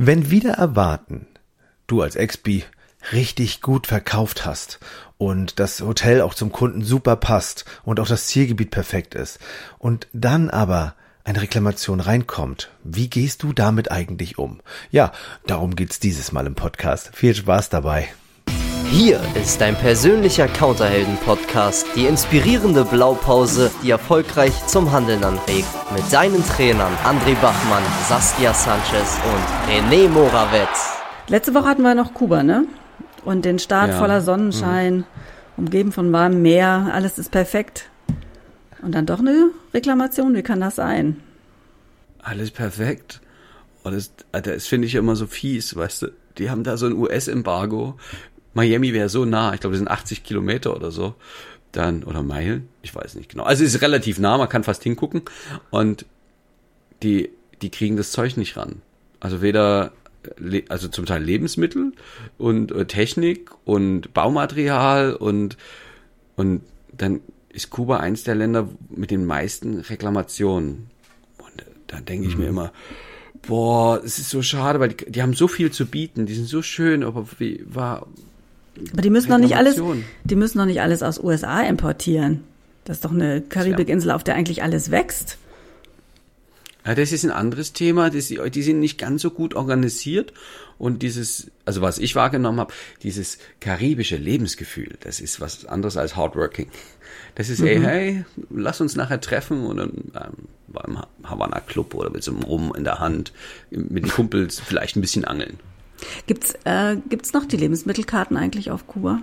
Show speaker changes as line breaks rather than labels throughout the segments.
Wenn wieder erwarten, du als Expi richtig gut verkauft hast und das Hotel auch zum Kunden super passt und auch das Zielgebiet perfekt ist und dann aber eine Reklamation reinkommt, wie gehst du damit eigentlich um? Ja, darum geht's dieses Mal im Podcast. Viel Spaß dabei.
Hier ist dein persönlicher Counterhelden-Podcast, die inspirierende Blaupause, die erfolgreich zum Handeln anregt. Mit deinen Trainern André Bachmann, Saskia Sanchez und René Morawetz.
Letzte Woche hatten wir noch Kuba, ne? Und den Start ja. voller Sonnenschein, mhm. umgeben von warmem Meer, alles ist perfekt. Und dann doch eine Reklamation, wie kann das sein?
Alles perfekt. Und das, das finde ich immer so fies, weißt du. Die haben da so ein US-Embargo. Miami wäre so nah, ich glaube, das sind 80 Kilometer oder so. Dann, oder Meilen, ich weiß nicht genau. Also es ist relativ nah, man kann fast hingucken. Und die, die kriegen das Zeug nicht ran. Also weder also zum Teil Lebensmittel und äh, Technik und Baumaterial und, und dann ist Kuba eins der Länder mit den meisten Reklamationen. Und da denke ich mhm. mir immer, boah, es ist so schade, weil die, die, haben so viel zu bieten, die sind so schön, aber wie war.
Aber die müssen doch nicht alles, die müssen doch nicht alles aus USA importieren. Das ist doch eine Karibikinsel, auf der eigentlich alles wächst.
Ja, das ist ein anderes Thema. Das, die sind nicht ganz so gut organisiert. Und dieses, also was ich wahrgenommen habe, dieses karibische Lebensgefühl, das ist was anderes als Hardworking. Das ist, mhm. hey, hey, lass uns nachher treffen und dann ähm, beim Havana Club oder mit so einem Rum in der Hand, mit den Kumpels vielleicht ein bisschen angeln.
Gibt's, äh, gibt's noch die Lebensmittelkarten eigentlich auf Kuba?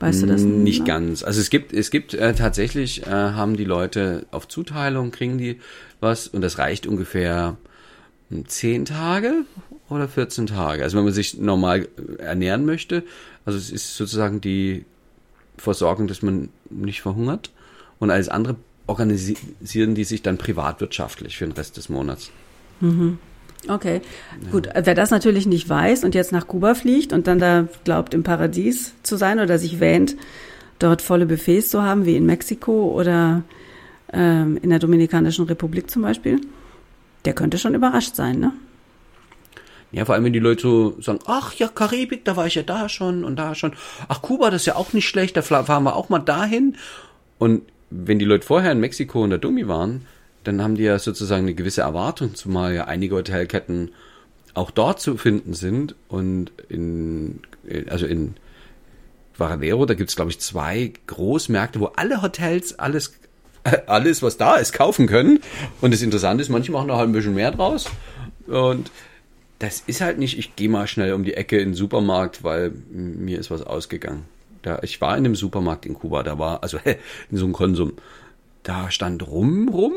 Weißt du das?
Nicht ganz. Also es gibt, es gibt äh, tatsächlich, äh, haben die Leute auf Zuteilung, kriegen die was und das reicht ungefähr hm, zehn Tage oder 14 Tage. Also wenn man sich normal ernähren möchte, also es ist sozusagen die Versorgung, dass man nicht verhungert und alles andere organisieren die sich dann privatwirtschaftlich für den Rest des Monats.
Mhm. Okay, ja. gut. Wer das natürlich nicht weiß und jetzt nach Kuba fliegt und dann da glaubt, im Paradies zu sein oder sich wähnt, dort volle Buffets zu haben, wie in Mexiko oder ähm, in der Dominikanischen Republik zum Beispiel, der könnte schon überrascht sein, ne?
Ja, vor allem, wenn die Leute so sagen, ach ja, Karibik, da war ich ja da schon und da schon. Ach, Kuba, das ist ja auch nicht schlecht, da fahren wir auch mal dahin. Und wenn die Leute vorher in Mexiko und der Dumi waren, dann haben die ja sozusagen eine gewisse Erwartung, zumal ja einige Hotelketten auch dort zu finden sind. Und in, also in Varadero, da gibt's glaube ich, zwei Großmärkte, wo alle Hotels alles alles, was da ist, kaufen können. Und das Interessante ist, manche machen noch halt ein bisschen mehr draus. Und das ist halt nicht, ich gehe mal schnell um die Ecke in den Supermarkt, weil mir ist was ausgegangen. Da, ich war in einem Supermarkt in Kuba, da war, also in so einem Konsum, da stand Rum, Rum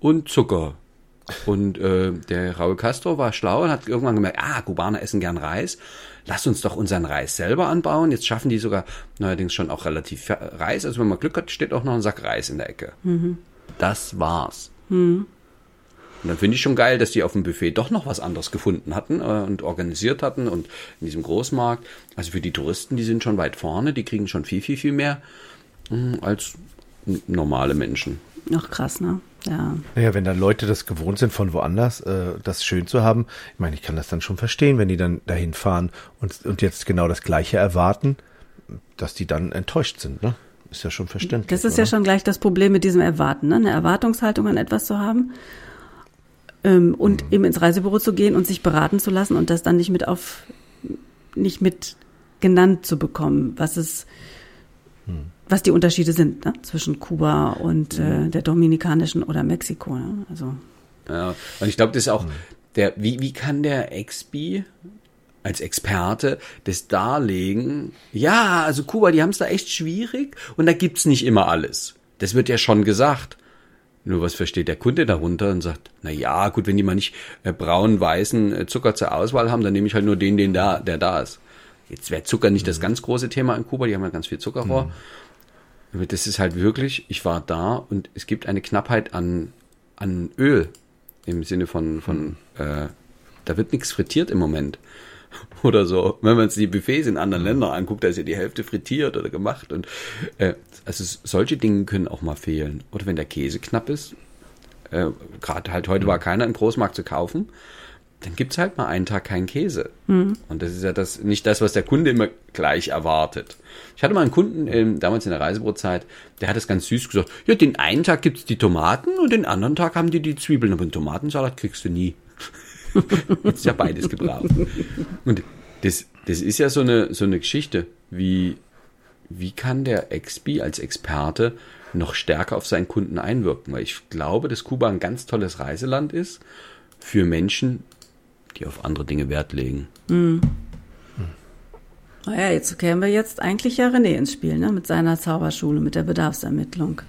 und Zucker. Und äh, der Raul Castro war schlau und hat irgendwann gemerkt, ah, Kubaner essen gern Reis. Lass uns doch unseren Reis selber anbauen. Jetzt schaffen die sogar neuerdings schon auch relativ Reis. Also wenn man Glück hat, steht auch noch ein Sack Reis in der Ecke. Mhm. Das war's. Mhm. Und dann finde ich schon geil, dass die auf dem Buffet doch noch was anderes gefunden hatten äh, und organisiert hatten und in diesem Großmarkt. Also für die Touristen, die sind schon weit vorne, die kriegen schon viel, viel, viel mehr mh, als normale Menschen.
Ach krass, ne? Ja.
Naja, wenn dann Leute das gewohnt sind von woanders, äh, das schön zu haben, ich meine, ich kann das dann schon verstehen, wenn die dann dahin fahren und, und jetzt genau das Gleiche erwarten, dass die dann enttäuscht sind, ne? Ist ja schon verständlich.
Das ist oder? ja schon gleich das Problem mit diesem Erwarten, ne? Eine Erwartungshaltung an etwas zu haben ähm, und mhm. eben ins Reisebüro zu gehen und sich beraten zu lassen und das dann nicht mit auf, nicht mit genannt zu bekommen, was es, mhm was die Unterschiede sind ne? zwischen Kuba und äh, mhm. der Dominikanischen oder Mexiko. Ne? Also.
Ja, und ich glaube, das ist auch der, wie, wie kann der Expi als Experte das darlegen? Ja, also Kuba, die haben es da echt schwierig und da gibt's nicht immer alles. Das wird ja schon gesagt. Nur was versteht der Kunde darunter und sagt, na ja, gut, wenn die mal nicht äh, braun, weißen äh, Zucker zur Auswahl haben, dann nehme ich halt nur den, den da, der da ist. Jetzt wäre Zucker nicht mhm. das ganz große Thema in Kuba, die haben ja ganz viel Zuckerrohr. Mhm. Das ist halt wirklich, ich war da und es gibt eine Knappheit an, an Öl im Sinne von, von äh, da wird nichts frittiert im Moment. Oder so. Wenn man sich die Buffets in anderen Ländern anguckt, da ist ja die Hälfte frittiert oder gemacht. Und äh, also solche Dinge können auch mal fehlen. Oder wenn der Käse knapp ist, äh, gerade halt heute war keiner im Großmarkt zu kaufen, dann gibt's halt mal einen Tag keinen Käse. Und das ist ja das nicht das, was der Kunde immer gleich erwartet. Ich hatte mal einen Kunden ähm, damals in der Reisebrotzeit, der hat es ganz süß gesagt, ja, den einen Tag gibt's die Tomaten und den anderen Tag haben die die Zwiebeln, aber einen Tomatensalat kriegst du nie. Jetzt ist ja beides gebraucht. Und das, das ist ja so eine, so eine Geschichte, wie, wie kann der Expi als Experte noch stärker auf seinen Kunden einwirken? Weil ich glaube, dass Kuba ein ganz tolles Reiseland ist für Menschen, die auf andere Dinge Wert legen.
Naja, jetzt kämen wir jetzt eigentlich ja René ins Spiel, ne? Mit seiner Zauberschule, mit der Bedarfsermittlung.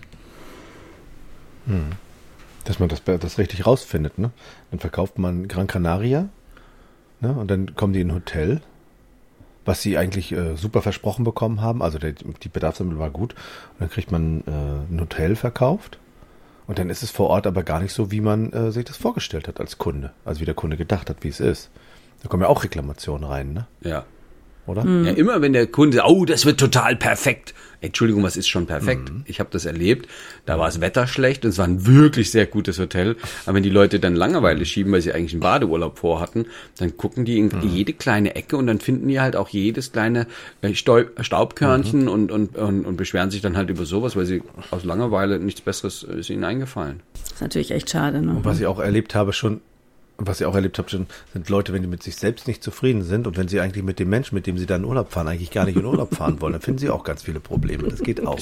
Dass man das, das richtig rausfindet, ne? Dann verkauft man Gran Canaria, ne? Und dann kommen die in ein Hotel, was sie eigentlich äh, super versprochen bekommen haben. Also der, die Bedarfsermittlung war gut. Und dann kriegt man äh, ein Hotel verkauft. Und dann ist es vor Ort aber gar nicht so, wie man äh, sich das vorgestellt hat als Kunde. Also wie der Kunde gedacht hat, wie es ist. Da kommen ja auch Reklamationen rein, ne?
Ja.
Oder?
Ja, immer wenn der Kunde, sagt, oh, das wird total perfekt. Entschuldigung, was ist schon perfekt? Ich habe das erlebt. Da war das Wetter schlecht und es war ein wirklich sehr gutes Hotel. Aber wenn die Leute dann Langeweile schieben, weil sie eigentlich einen Badeurlaub vorhatten, dann gucken die in jede kleine Ecke und dann finden die halt auch jedes kleine äh, Stau Staubkörnchen und, und, und, und beschweren sich dann halt über sowas, weil sie aus Langeweile nichts Besseres äh, ist ihnen eingefallen.
Das ist natürlich echt schade, ne?
Und was ich auch erlebt habe schon, was ich auch erlebt habe schon, sind Leute, wenn die mit sich selbst nicht zufrieden sind und wenn sie eigentlich mit dem Menschen, mit dem sie dann in Urlaub fahren, eigentlich gar nicht in Urlaub fahren wollen, dann finden sie auch ganz viele Probleme. Das geht auch.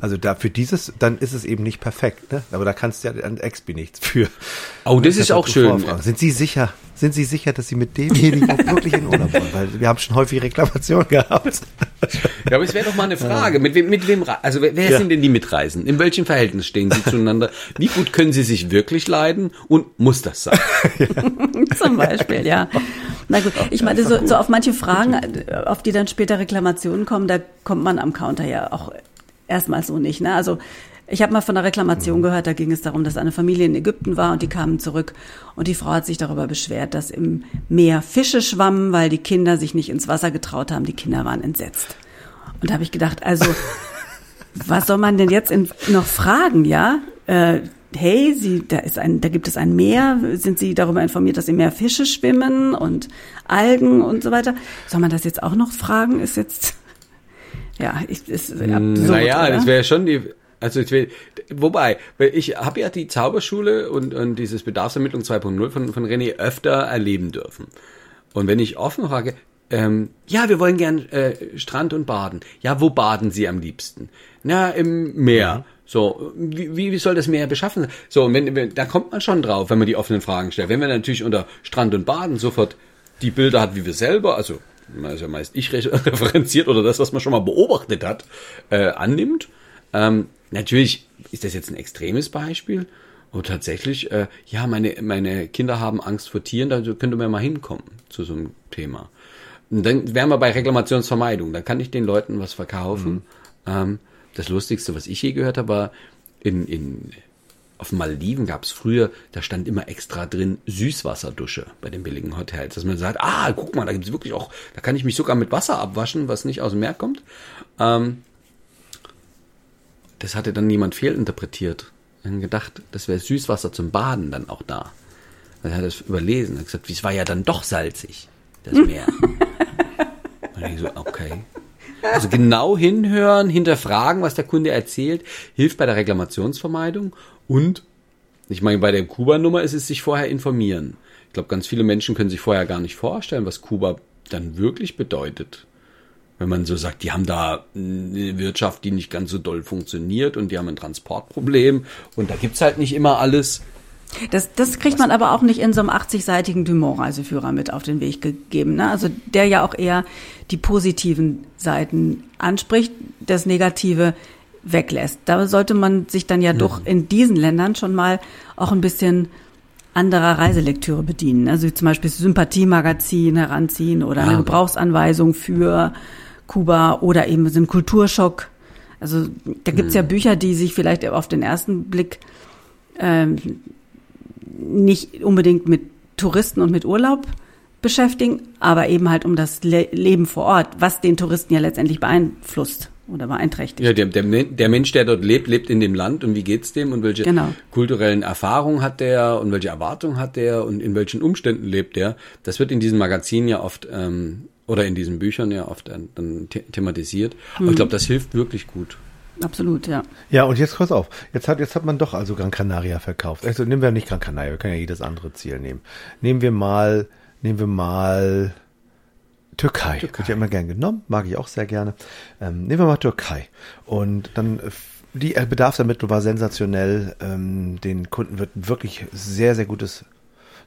Also da für dieses, dann ist es eben nicht perfekt, ne? Aber da kannst du ja an Expi nichts für.
Oh, das ist auch schön.
vorfragen. Sind Sie sicher? Sind Sie sicher, dass Sie mit demjenigen auch wirklich in Urlaub wollen? Weil wir haben schon häufig Reklamationen gehabt.
Ja, aber es wäre doch mal eine Frage. Mit wem, mit wem, also wer, wer
Ja.
sind denn die Mitreisenden? In welchem Verhältnis stehen sie zueinander? Wie gut können sie sich wirklich leiden? Und muss das sein?
Zum Beispiel, ja. Na gut, ich meine, so, so auf manche Fragen, auf die dann später Reklamationen kommen, da kommt man am Counter ja auch erstmal so nicht. Ne? Also ich habe mal von einer Reklamation gehört, da ging es darum, dass eine Familie in Ägypten war und die kamen zurück und die Frau hat sich darüber beschwert, dass im Meer Fische schwammen, weil die Kinder sich nicht ins Wasser getraut haben. Die Kinder waren entsetzt. Und da habe ich gedacht, also was soll man denn jetzt in, noch fragen, ja? Äh, hey, Sie, da ist ein, da gibt es ein Meer. Sind Sie darüber informiert, dass im Meer Fische schwimmen und Algen und so weiter? Soll man das jetzt auch noch fragen? Ist jetzt, ja, ich, ist absurd,
naja,
oder?
das wäre schon die. Also ich will, wobei, ich habe ja die Zauberschule und, und dieses Bedarfsermittlung 2.0 von, von René öfter erleben dürfen. Und wenn ich offen frage, ähm, ja, wir wollen gern äh, Strand und baden. Ja, wo baden Sie am liebsten? Na, im Meer. So, wie, wie soll das Meer beschaffen sein? So, und wenn, wenn, da kommt man schon drauf, wenn man die offenen Fragen stellt. Wenn man natürlich unter Strand und Baden sofort die Bilder hat, wie wir selber, also also meist ich re- referenziert oder das, was man schon mal beobachtet hat, äh, annimmt. Ähm, natürlich ist das jetzt ein extremes Beispiel. Und tatsächlich, äh, ja, meine, meine Kinder haben Angst vor Tieren, da könnte man mal hinkommen zu so einem Thema. Und dann wären wir bei Reklamationsvermeidung. Da kann ich den Leuten was verkaufen. Ähm, das Lustigste, was ich je gehört habe, war in, in auf den Malediven gab es früher, da stand immer extra drin Süßwasserdusche bei den billigen Hotels. Dass man sagt, ah, guck mal, da gibt's wirklich auch, da kann ich mich sogar mit Wasser abwaschen, was nicht aus dem Meer kommt. Ähm, das hatte dann niemand fehlinterpretiert. Dann gedacht, das wäre Süßwasser zum Baden dann auch da. Dann hat er es überlesen, hat gesagt, es war ja dann doch salzig, das Meer. Und ich so, okay. Also genau hinhören, hinterfragen, was der Kunde erzählt, hilft bei der Reklamationsvermeidung und ich meine, bei der Kuba-Nummer ist es sich vorher informieren. Ich glaube, ganz viele Menschen können sich vorher gar nicht vorstellen, was Kuba dann wirklich bedeutet. Wenn man so sagt, die haben da eine Wirtschaft, die nicht ganz so doll funktioniert und die haben ein Transportproblem und da gibt's halt nicht immer alles.
Das, das kriegt man aber auch nicht in so einem 80-seitigen Dumont-Reiseführer mit auf den Weg gegeben. Ne? Also der ja auch eher die positiven Seiten anspricht, das Negative weglässt. Da sollte man sich dann ja doch in diesen Ländern schon mal auch ein bisschen anderer Reiselektüre bedienen. Also zum Beispiel Sympathiemagazin heranziehen oder eine
Ja.
Gebrauchsanweisung für Kuba oder eben so einen Kulturschock. Also da gibt's ja Bücher, die sich vielleicht auf den ersten Blick ähm, nicht unbedingt mit Touristen und mit Urlaub beschäftigen, aber eben halt um das Le Leben vor Ort, was den Touristen ja letztendlich beeinflusst oder beeinträchtigt.
Ja, der, der, der Mensch, der dort lebt, lebt in dem Land und wie geht's dem und welche
Genau.
kulturellen Erfahrungen hat der und welche Erwartungen hat der und in welchen Umständen lebt der. Das wird in diesen Magazinen ja oft ähm, oder in diesen Büchern ja oft dann, dann the thematisiert. Aber ich glaube, das hilft wirklich gut.
Absolut, ja.
Ja, und jetzt pass auf. Jetzt hat, jetzt hat man doch also Gran Canaria verkauft. Also nehmen wir nicht Gran Canaria, wir können ja jedes andere Ziel nehmen. Nehmen wir mal, nehmen wir mal Türkei. Wird ja immer gern genommen, mag ich auch sehr gerne. Ähm, nehmen wir mal Türkei. Und dann, äh, die äh, Bedarfsermittlung war sensationell. Ähm, den Kunden wird wirklich sehr, sehr gutes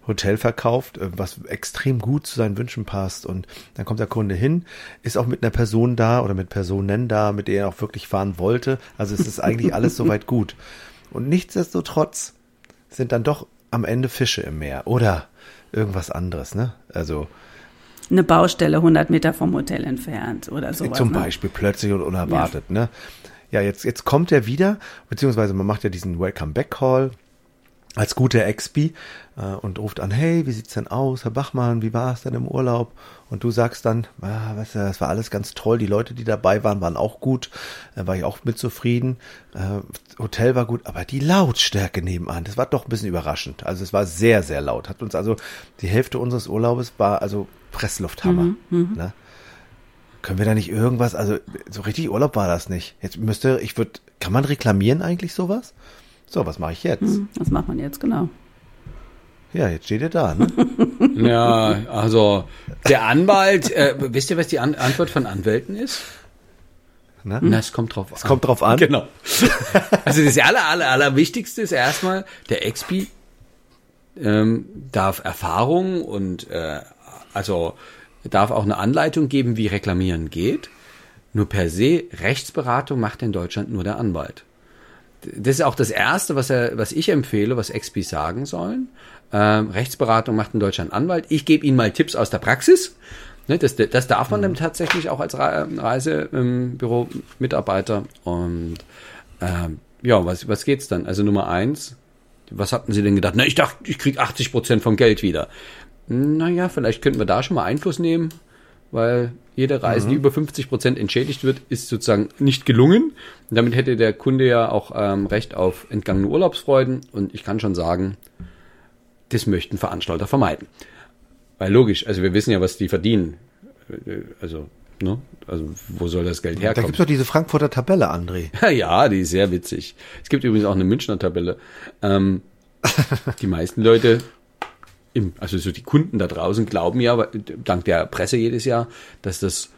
Hotel verkauft, äh, was extrem gut zu seinen Wünschen passt. Und dann kommt der Kunde hin, ist auch mit einer Person da oder mit Personen da, mit der er auch wirklich fahren wollte. Also es ist eigentlich alles soweit gut. Und nichtsdestotrotz sind dann doch am Ende Fische im Meer oder irgendwas anderes, ne? Also
Eine Baustelle 100 Meter vom Hotel entfernt oder sowas.
zum
ne?
Beispiel plötzlich und unerwartet, ne? Ja, jetzt, jetzt kommt er wieder, beziehungsweise man macht ja diesen Welcome Back Call als guter Expi äh, und ruft an, hey, wie sieht's denn aus, Herr Bachmann, wie war es denn im Urlaub? Und du sagst dann, ah, weißt du, das war alles ganz toll, die Leute, die dabei waren, waren auch gut, äh, war ich auch mit zufrieden, äh, Hotel war gut, aber die Lautstärke nebenan, das war doch ein bisschen überraschend. Also es war sehr, sehr laut, hat uns also, die Hälfte unseres Urlaubes war also Presslufthammer, ne? Können wir da nicht irgendwas, also so richtig Urlaub war das nicht. Jetzt müsste, ich würde, kann man reklamieren eigentlich sowas? So, was mache ich jetzt?
Hm, Das macht man jetzt, genau.
Ja, jetzt steht ihr da, ne?
Ja, also der Anwalt, äh, wisst ihr, was die An Antwort von Anwälten ist?
Na?
Na, es kommt drauf
Es kommt drauf an.
Genau. Also das aller, aller, aller Wichtigste ist erstmal, der Expi ähm, darf Erfahrung und äh, also darf auch eine Anleitung geben, wie Reklamieren geht. Nur per se, Rechtsberatung macht in Deutschland nur der Anwalt. Das ist auch das Erste, was, er, was ich empfehle, was Expis sagen sollen. Ähm, Rechtsberatung macht in Deutschland Anwalt. Ich gebe Ihnen mal Tipps aus der Praxis. Ne, das, das darf man dann tatsächlich auch als Re Reisebüro-Mitarbeiter. Und ähm, ja, was, was geht's dann? Also Nummer eins, was hatten Sie denn gedacht? Na, ich dachte, ich krieg 80 Prozent vom Geld wieder. Naja, vielleicht könnten wir da schon mal Einfluss nehmen, weil jede Reise, die über 50 Prozent entschädigt wird, ist sozusagen nicht gelungen. Und damit hätte der Kunde ja auch ähm, Recht auf entgangene Urlaubsfreuden. Und ich kann schon sagen, das möchten Veranstalter vermeiden. Weil logisch, also wir wissen ja, was die verdienen. Äh, Also, ne? Also, wo soll das Geld
Da
herkommen?
gibt's doch diese Frankfurter Tabelle, André.
Ja, die ist sehr witzig. Es gibt übrigens auch eine Münchner Tabelle. Ähm, die meisten Leute, im, also so die Kunden da draußen, glauben ja, weil- dank der Presse jedes Jahr, dass das,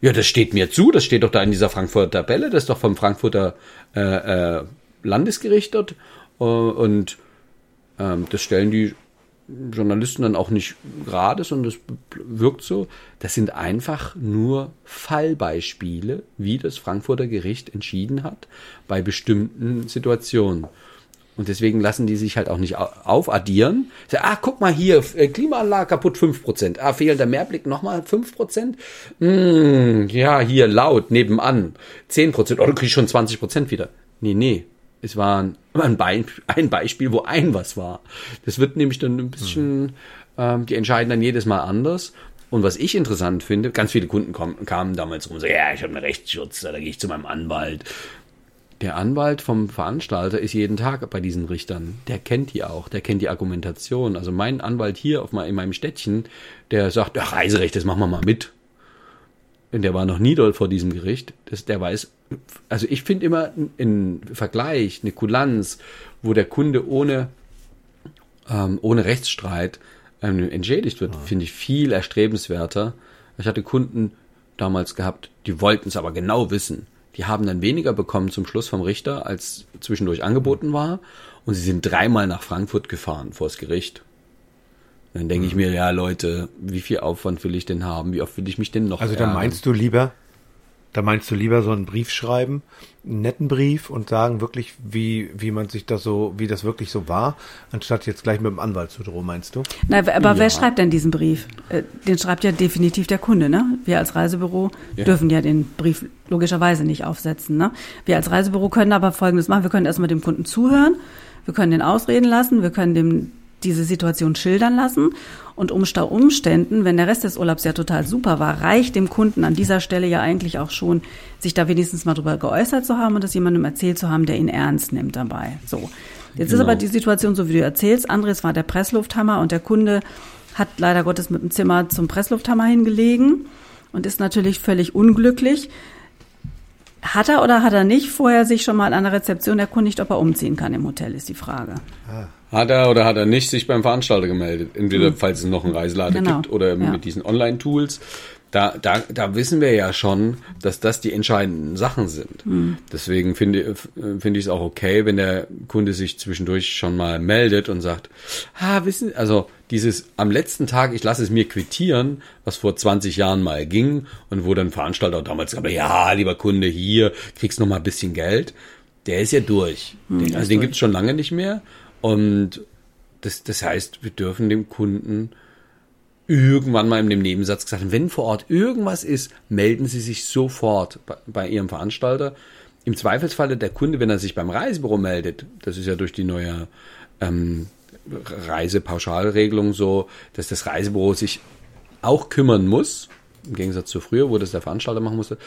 ja, das steht mir zu, das steht doch da in dieser Frankfurter Tabelle, das ist doch vom Frankfurter äh, äh, Landesgericht dort. Äh, und ähm, das stellen die Journalisten dann auch nicht gerade, sondern das wirkt so. Das sind einfach nur Fallbeispiele, wie das Frankfurter Gericht entschieden hat bei bestimmten Situationen. Und deswegen lassen die sich halt auch nicht au- aufaddieren. Sagen, ah, guck mal hier, äh, Klimaanlage kaputt 5%. Ah, fehlender Mehrblick nochmal 5%. Hm, ja, hier laut, nebenan 10%. Oh, du kriegst schon 20% wieder. Nee, nee. Es war ein, ein, Be ein Beispiel, wo ein was war. Das wird nämlich dann ein bisschen, ähm, die entscheiden dann jedes Mal anders. Und was ich interessant finde, ganz viele Kunden kommen, kamen damals rum sagen, ja, ich habe einen Rechtsschutz, da gehe ich zu meinem Anwalt. Der Anwalt vom Veranstalter ist jeden Tag bei diesen Richtern. Der kennt die auch, der kennt die Argumentation. Also mein Anwalt hier auf mein, in meinem Städtchen, der sagt, ach, Reiserecht, das machen wir mal mit. Und der war noch nie dort vor diesem Gericht. Das, der weiß, also ich finde immer einen Vergleich, eine Kulanz, wo der Kunde ohne, ähm, ohne Rechtsstreit ähm, entschädigt wird, finde ich viel erstrebenswerter. Ich hatte Kunden damals gehabt, die wollten es aber genau wissen. Die haben dann weniger bekommen zum Schluss vom Richter, als zwischendurch angeboten war. Und sie sind dreimal nach Frankfurt gefahren vors Gericht. Und dann denke ich mir, ja Leute, wie viel Aufwand will ich denn haben? Wie oft will ich mich denn noch
Also da
ärgern?
meinst du lieber, da meinst du lieber so einen Brief schreiben, einen netten Brief und sagen wirklich, wie, wie man sich das so, wie das wirklich so war, anstatt jetzt gleich mit dem Anwalt zu drohen, meinst du?
Na, aber
Ja.
wer schreibt denn diesen Brief? Äh, Den schreibt ja definitiv der Kunde, ne? Wir als Reisebüro
Ja.
dürfen ja den Brief logischerweise nicht aufsetzen, ne? Wir als Reisebüro können aber Folgendes machen. Wir können erstmal dem Kunden zuhören. Wir können den ausreden lassen. Wir können dem diese Situation schildern lassen und unter Umständen, wenn der Rest des Urlaubs ja total super war, reicht dem Kunden an dieser Stelle ja eigentlich auch schon, sich da wenigstens mal drüber geäußert zu haben und das jemandem erzählt zu haben, der ihn ernst nimmt dabei. So. Jetzt genau. ist aber die Situation so, wie du erzählst. Andres war der Presslufthammer und der Kunde hat leider Gottes mit dem Zimmer zum Presslufthammer hingelegen und ist natürlich völlig unglücklich. Hat er oder hat er nicht vorher sich schon mal an der Rezeption erkundigt, ob er umziehen kann im Hotel, ist die Frage.
Ah. Hat er oder hat er nicht sich beim Veranstalter gemeldet? Entweder, mhm. falls es noch einen Reiselader genau. gibt oder ja. mit diesen Online-Tools. Da, da, da wissen wir ja schon, dass das die entscheidenden Sachen sind. Mhm. Deswegen finde finde ich es auch okay, wenn der Kunde sich zwischendurch schon mal meldet und sagt, ah, wissen, also dieses am letzten Tag, ich lasse es mir quittieren, was vor 20 Jahren mal ging und wo dann Veranstalter damals gesagt ja, lieber Kunde, hier kriegst noch mal ein bisschen Geld, der ist ja durch. Mhm, den, also den gibt es schon lange nicht mehr. Und das, das heißt, wir dürfen dem Kunden irgendwann mal in dem Nebensatz gesagt, wenn vor Ort irgendwas ist, melden Sie sich sofort bei, bei Ihrem Veranstalter. Im Zweifelsfalle der Kunde, wenn er sich beim Reisebüro meldet, das ist ja durch die neue ähm, Reisepauschalregelung so, dass das Reisebüro sich auch kümmern muss, im Gegensatz zu früher, wo das der Veranstalter machen musste.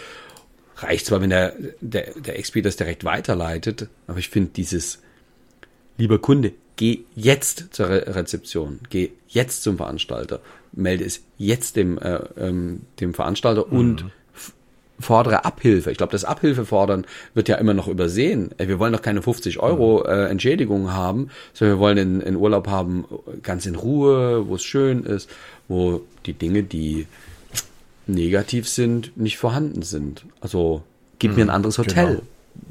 Reicht zwar, wenn der, der, der XP das direkt weiterleitet, aber ich finde dieses lieber Kunde, geh jetzt zur Re Rezeption, geh jetzt zum Veranstalter, melde es jetzt dem, äh, ähm, dem Veranstalter mhm. und fordere Abhilfe. Ich glaube, das Abhilfe fordern wird ja immer noch übersehen. Wir wollen doch keine 50 Euro mhm. äh, Entschädigung haben, sondern wir wollen in, in Urlaub haben, ganz in Ruhe, wo es schön ist, wo die Dinge, die negativ sind, nicht vorhanden sind. Also gib mhm, mir ein anderes Hotel. Genau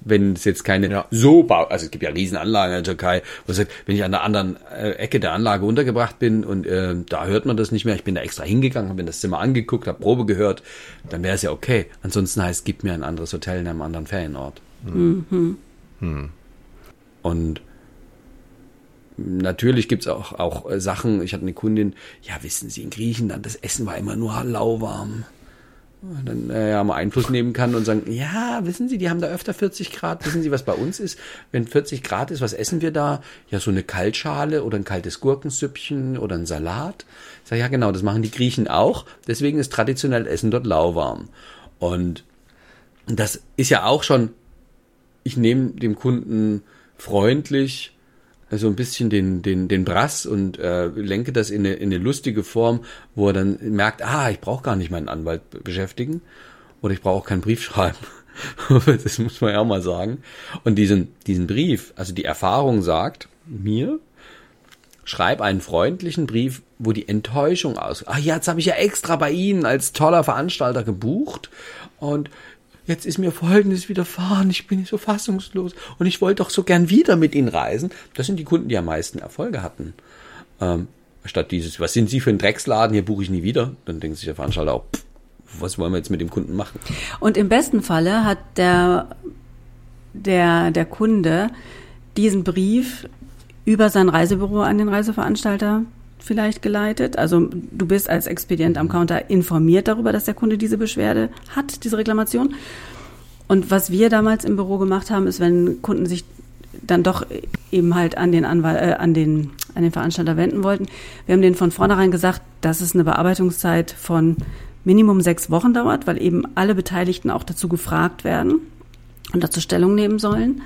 wenn es jetzt keine ja. so bau, also es gibt ja Riesenanlagen in der Türkei, wo es sagt, wenn ich an der anderen äh, Ecke der Anlage untergebracht bin und äh, da hört man das nicht mehr, ich bin da extra hingegangen, habe mir das Zimmer angeguckt, habe Probe gehört, dann wäre es ja okay. Ansonsten heißt, gib mir ein anderes Hotel in einem anderen Ferienort. Mhm. Mhm. Und natürlich gibt's auch, auch äh, Sachen, ich hatte eine Kundin, ja, wissen Sie, in Griechenland, das Essen war immer nur lauwarm dann äh, ja mal Einfluss nehmen kann und sagen, ja, wissen Sie, die haben da öfter 40 Grad. Wissen Sie, was bei uns ist? Wenn 40 Grad ist, was essen wir da? Ja, so eine Kaltschale oder ein kaltes Gurkensüppchen oder ein Salat. Ich sage, ja genau, das machen die Griechen auch. Deswegen ist traditionell Essen dort lauwarm. Und das ist ja auch schon, ich nehme dem Kunden freundlich so ein bisschen den, den, den Brass und äh, lenke das in eine, in eine lustige Form, wo er dann merkt, ah, ich brauche gar nicht meinen Anwalt beschäftigen oder ich brauche auch keinen Brief schreiben. das muss man ja auch mal sagen. Und diesen, diesen Brief, also die Erfahrung sagt mir, schreib einen freundlichen Brief, wo die Enttäuschung aus. Ah, jetzt habe ich ja extra bei Ihnen als toller Veranstalter gebucht und jetzt ist mir Folgendes widerfahren, ich bin so fassungslos und ich wollte doch so gern wieder mit Ihnen reisen. Das sind die Kunden, die am meisten Erfolge hatten. Ähm, statt dieses, was sind Sie für ein Drecksladen, hier buche ich nie wieder, dann denkt sich der Veranstalter auch, pff, was wollen wir jetzt mit dem Kunden machen?
Und im besten Falle hat der, der, der Kunde diesen Brief über sein Reisebüro an den Reiseveranstalter vielleicht geleitet. Also du bist als Expedient am Counter informiert darüber, dass der Kunde diese Beschwerde hat, diese Reklamation. Und was wir damals im Büro gemacht haben, ist, wenn Kunden sich dann doch eben halt an den Anwalt, äh, an den an den Veranstalter wenden wollten. Wir haben denen von vornherein gesagt, dass es eine Bearbeitungszeit von Minimum sechs Wochen dauert, weil eben alle Beteiligten auch dazu gefragt werden und dazu Stellung nehmen sollen.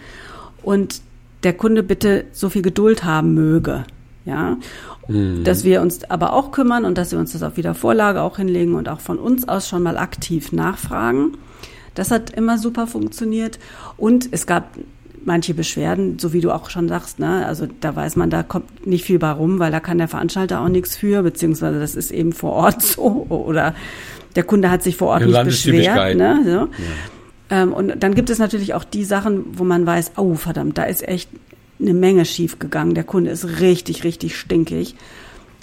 Und der Kunde bitte so viel Geduld haben möge. Ja. Mhm. Dass wir uns aber auch kümmern und dass wir uns das auf Wiedervorlage auch hinlegen und auch von uns aus schon mal aktiv nachfragen. Das hat immer super funktioniert. Und es gab manche Beschwerden, so wie du auch schon sagst, ne, also da weiß man, da kommt nicht viel bei rum, weil da kann der Veranstalter auch nichts für, beziehungsweise das ist eben vor Ort so oder der Kunde hat sich vor Ort nicht beschwert. Ne, so. Ja. Ähm, und dann gibt es natürlich auch die Sachen, wo man weiß, oh verdammt, da ist echt eine Menge schief gegangen. Der Kunde ist richtig, richtig stinkig.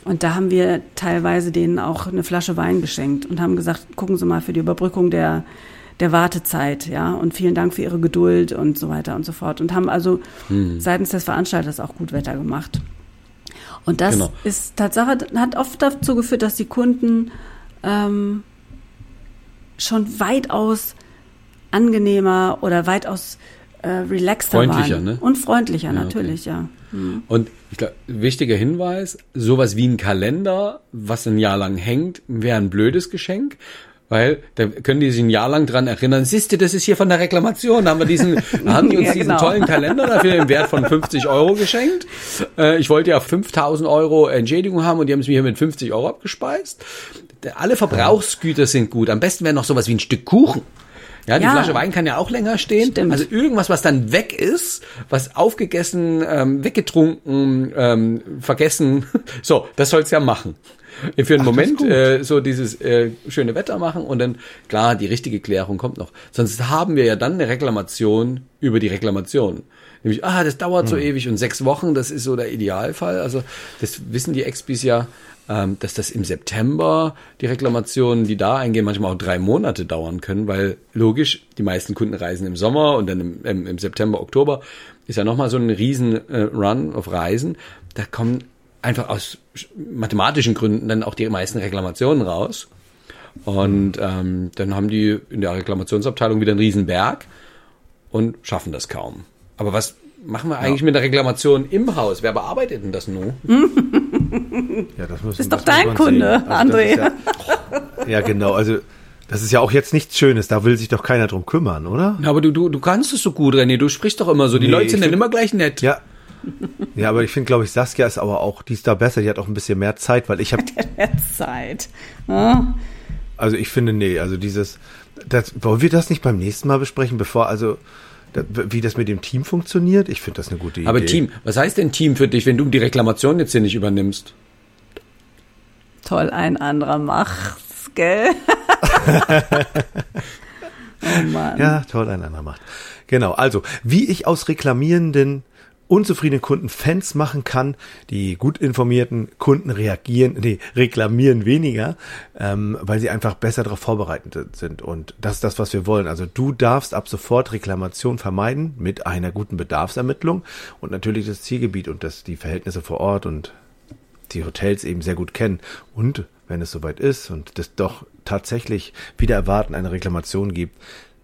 Und da haben wir teilweise denen auch eine Flasche Wein geschenkt und haben gesagt, gucken Sie mal für die Überbrückung der, der Wartezeit, ja, und vielen Dank für Ihre Geduld und so weiter und so fort. Und haben also hm. seitens des Veranstalters auch gut Wetter gemacht. Und das genau. ist Tatsache, hat oft dazu geführt, dass die Kunden ähm, schon weitaus angenehmer oder weitaus äh, relaxter
Freundlicher,
waren.
ne?
Und freundlicher,
Ja, okay.
natürlich, ja.
Und ich glaube, wichtiger Hinweis, sowas wie ein Kalender, was ein Jahr lang hängt, wäre ein blödes Geschenk. Weil da können die sich ein Jahr lang dran erinnern, siehst du, das ist hier von der Reklamation, da haben wir diesen, haben die uns
Ja,
diesen
genau.
tollen Kalender dafür im Wert von 50 Euro geschenkt. Äh, ich wollte ja 5000 Euro Entschädigung haben und die haben es mir hier mit 50 Euro abgespeist. Alle Verbrauchsgüter sind gut. Am besten wäre noch sowas wie ein Stück Kuchen. Ja, die
Ja.
Flasche Wein kann ja auch länger stehen.
Stimmt.
Also irgendwas, was dann weg ist, was aufgegessen, ähm, weggetrunken, ähm, vergessen. So, das soll's ja machen. Für einen Moment äh, so dieses äh, schöne Wetter machen und dann, klar, die richtige Klärung kommt noch. Sonst haben wir ja dann eine Reklamation über die Reklamation. Nämlich, ah, das dauert so ewig und sechs Wochen, das ist so der Idealfall. Also das wissen die Expis ja, ähm, dass das im September die Reklamationen, die da eingehen, manchmal auch drei Monate dauern können, weil logisch, die meisten Kunden reisen im Sommer und dann im, im, im September, Oktober ist ja nochmal so ein riesen äh, Run auf Reisen. Da kommen einfach aus mathematischen Gründen dann auch die meisten Reklamationen raus. Und ähm, dann haben die in der Reklamationsabteilung wieder einen riesen Berg und schaffen das kaum. Aber was machen wir eigentlich mit der Reklamation im Haus? Wer bearbeitet denn das nun?
Ja, das, müssen,
Ist doch
das muss
dein Kunde.
Also
André.
Ja, ja, genau. Also das ist ja auch jetzt nichts Schönes. Da will sich doch keiner drum kümmern, oder?
Na, aber du, du, du kannst es so gut, René. Du sprichst doch immer so. Die
Nee,
Leute sind dann immer gleich nett.
Ja. Ja, aber ich finde, glaube ich, Saskia ist aber auch, die ist da besser, die hat auch ein bisschen mehr Zeit, weil ich habe,
Zeit. Ja.
also ich finde, nee, also dieses, das, wollen wir das nicht beim nächsten Mal besprechen, bevor, also, wie das mit dem Team funktioniert? Ich finde das eine gute Idee.
Aber Team, was heißt denn Team für dich, wenn du die Reklamation jetzt hier nicht übernimmst?
Toll, ein anderer macht's, gell? oh Mann.
Ja, toll, ein anderer macht. Genau, also, wie ich aus reklamierenden, unzufriedenen Kunden Fans machen kann, die gut informierten Kunden reagieren, nee, reklamieren weniger, ähm, weil sie einfach besser darauf vorbereitet sind. Und das ist das, was wir wollen. Also du darfst ab sofort Reklamation vermeiden mit einer guten Bedarfsermittlung und natürlich das Zielgebiet und das, die Verhältnisse vor Ort und die Hotels eben sehr gut kennen. Und wenn es soweit ist und das doch tatsächlich wieder erwarten eine Reklamation gibt,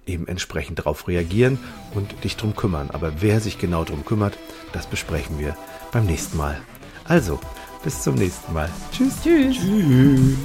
eben entsprechend darauf reagieren und dich drum kümmern. Aber wer sich genau drum kümmert, das besprechen wir beim nächsten Mal. Also, bis zum nächsten Mal. Tschüss.
Tschüss.
Tschüss.